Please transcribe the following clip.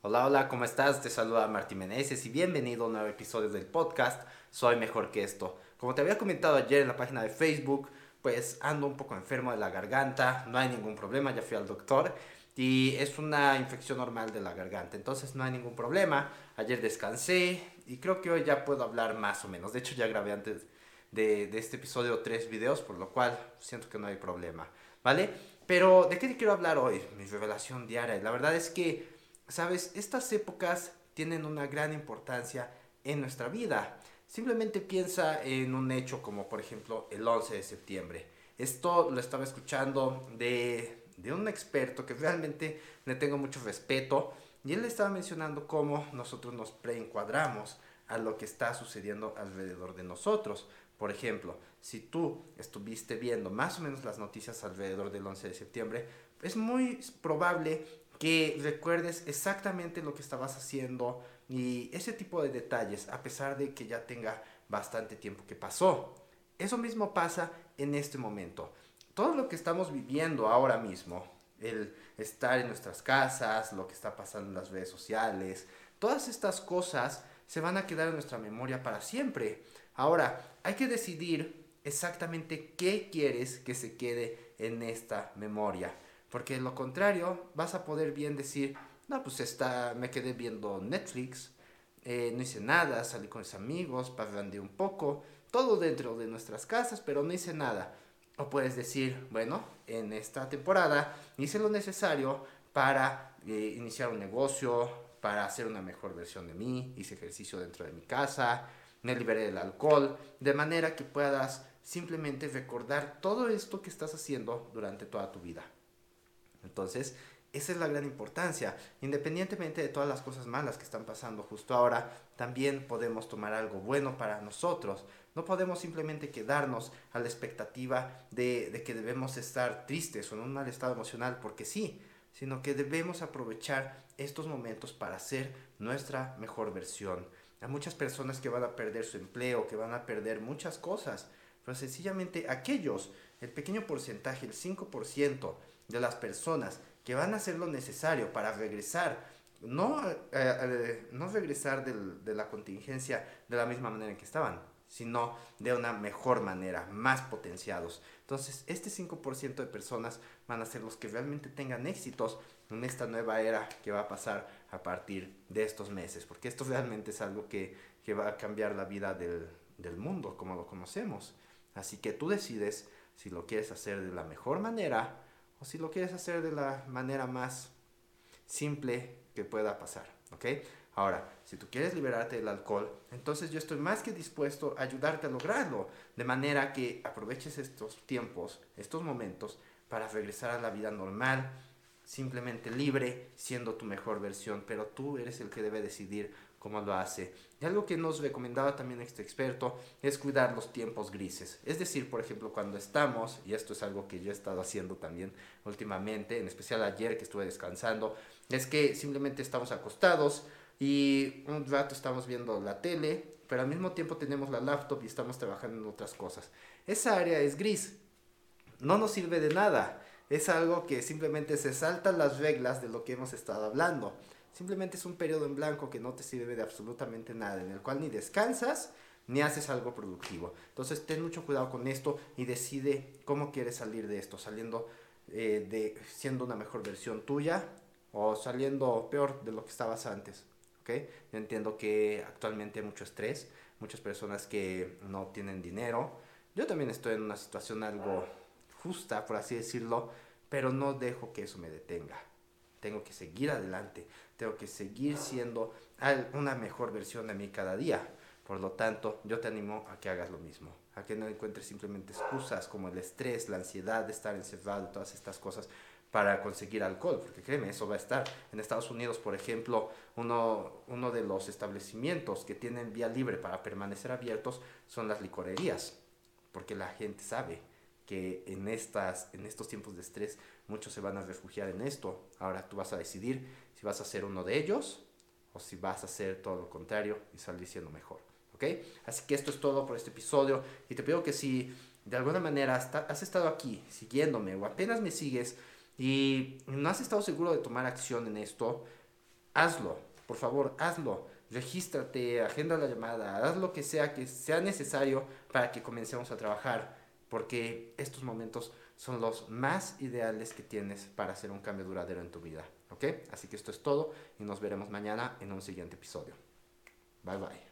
Hola, hola, ¿cómo estás? Te saluda Martín Meneses y bienvenido a un nuevo episodio del podcast Soy Mejor que esto. Como te había comentado ayer en la página de Facebook, pues ando un poco enfermo de la garganta, no hay ningún problema, ya fui al doctor y es una infección normal de la garganta, entonces no hay ningún problema. Ayer descansé y creo que hoy ya puedo hablar más o menos. De hecho ya grabé antes de, de este episodio tres videos, por lo cual siento que no hay problema, ¿vale? Pero ¿de qué te quiero hablar hoy? Mi revelación diaria. La verdad es que Sabes, estas épocas tienen una gran importancia en nuestra vida. Simplemente piensa en un hecho como por ejemplo el 11 de septiembre. Esto lo estaba escuchando de, de un experto que realmente le tengo mucho respeto y él estaba mencionando cómo nosotros nos preencuadramos a lo que está sucediendo alrededor de nosotros. Por ejemplo, si tú estuviste viendo más o menos las noticias alrededor del 11 de septiembre, es muy probable que recuerdes exactamente lo que estabas haciendo y ese tipo de detalles, a pesar de que ya tenga bastante tiempo que pasó. Eso mismo pasa en este momento. Todo lo que estamos viviendo ahora mismo, el estar en nuestras casas, lo que está pasando en las redes sociales, todas estas cosas se van a quedar en nuestra memoria para siempre. Ahora, hay que decidir exactamente qué quieres que se quede en esta memoria. Porque de lo contrario, vas a poder bien decir, no, pues está, me quedé viendo Netflix, eh, no hice nada, salí con mis amigos, parrandeé un poco, todo dentro de nuestras casas, pero no hice nada. O puedes decir, bueno, en esta temporada hice lo necesario para eh, iniciar un negocio, para hacer una mejor versión de mí, hice ejercicio dentro de mi casa, me liberé del alcohol, de manera que puedas simplemente recordar todo esto que estás haciendo durante toda tu vida. Entonces, esa es la gran importancia. Independientemente de todas las cosas malas que están pasando justo ahora, también podemos tomar algo bueno para nosotros. No podemos simplemente quedarnos a la expectativa de, que debemos estar tristes o en un mal estado emocional porque sí, sino que debemos aprovechar estos momentos para ser nuestra mejor versión. Hay muchas personas que van a perder su empleo, que van a perder muchas cosas, pero sencillamente aquellos, el pequeño porcentaje, el 5%, de las personas que van a hacer lo necesario para regresar, no, eh, eh, no regresar de la contingencia de la misma manera en que estaban, sino de una mejor manera, más potenciados. Entonces, este 5% de personas van a ser los que realmente tengan éxitos en esta nueva era que va a pasar a partir de estos meses, porque esto realmente es algo que, que va a cambiar la vida del, del mundo como lo conocemos. Así que tú decides si lo quieres hacer de la mejor manera o si lo quieres hacer de la manera más simple que pueda pasar, ¿ok? Ahora, si tú quieres liberarte del alcohol, entonces yo estoy más que dispuesto a ayudarte a lograrlo, de manera que aproveches estos tiempos, estos momentos, para regresar a la vida normal, simplemente libre, siendo tu mejor versión, pero tú eres el que debe decidir cómo lo hace. Y algo que nos recomendaba también este experto es cuidar los tiempos grises. Es decir, por ejemplo, cuando estamos, y esto es algo que yo he estado haciendo también últimamente, en especial ayer que estuve descansando, es que simplemente estamos acostados y un rato estamos viendo la tele, pero al mismo tiempo tenemos la laptop y estamos trabajando en otras cosas. Esa área es gris. No nos sirve de nada. Es algo que simplemente se saltan las reglas de lo que hemos estado hablando. Simplemente es un periodo en blanco que no te sirve de absolutamente nada, en el cual ni descansas ni haces algo productivo. Entonces ten mucho cuidado con esto y decide cómo quieres salir de esto, saliendo eh, de siendo una mejor versión tuya o saliendo peor de lo que estabas antes. ¿okay? Yo entiendo que actualmente hay mucho estrés, muchas personas que no tienen dinero. Yo también estoy en una situación algo justa, por así decirlo, pero no dejo que eso me detenga. Tengo que seguir adelante, tengo que seguir siendo una mejor versión de mí cada día. Por lo tanto, yo te animo a que hagas lo mismo, a que no encuentres simplemente excusas como el estrés, la ansiedad de estar encerrado, todas estas cosas para conseguir alcohol, porque créeme, eso va a estar. En Estados Unidos, por ejemplo, uno, uno de los establecimientos que tienen vía libre para permanecer abiertos son las licorerías, porque la gente sabe que en, estas, en estos tiempos de estrés muchos se van a refugiar en esto. Ahora tú vas a decidir si vas a ser uno de ellos o si vas a hacer todo lo contrario y salir siendo mejor. ¿Ok? Así que esto es todo por este episodio y te pido que si de alguna manera has estado aquí siguiéndome o apenas me sigues y no has estado seguro de tomar acción en esto, hazlo, por favor, hazlo. Regístrate, agenda la llamada, haz lo que sea que sea necesario para que comencemos a trabajar, porque estos momentos son los más ideales que tienes para hacer un cambio duradero en tu vida. ¿Ok? Así que esto es todo y nos veremos mañana en un siguiente episodio. Bye bye.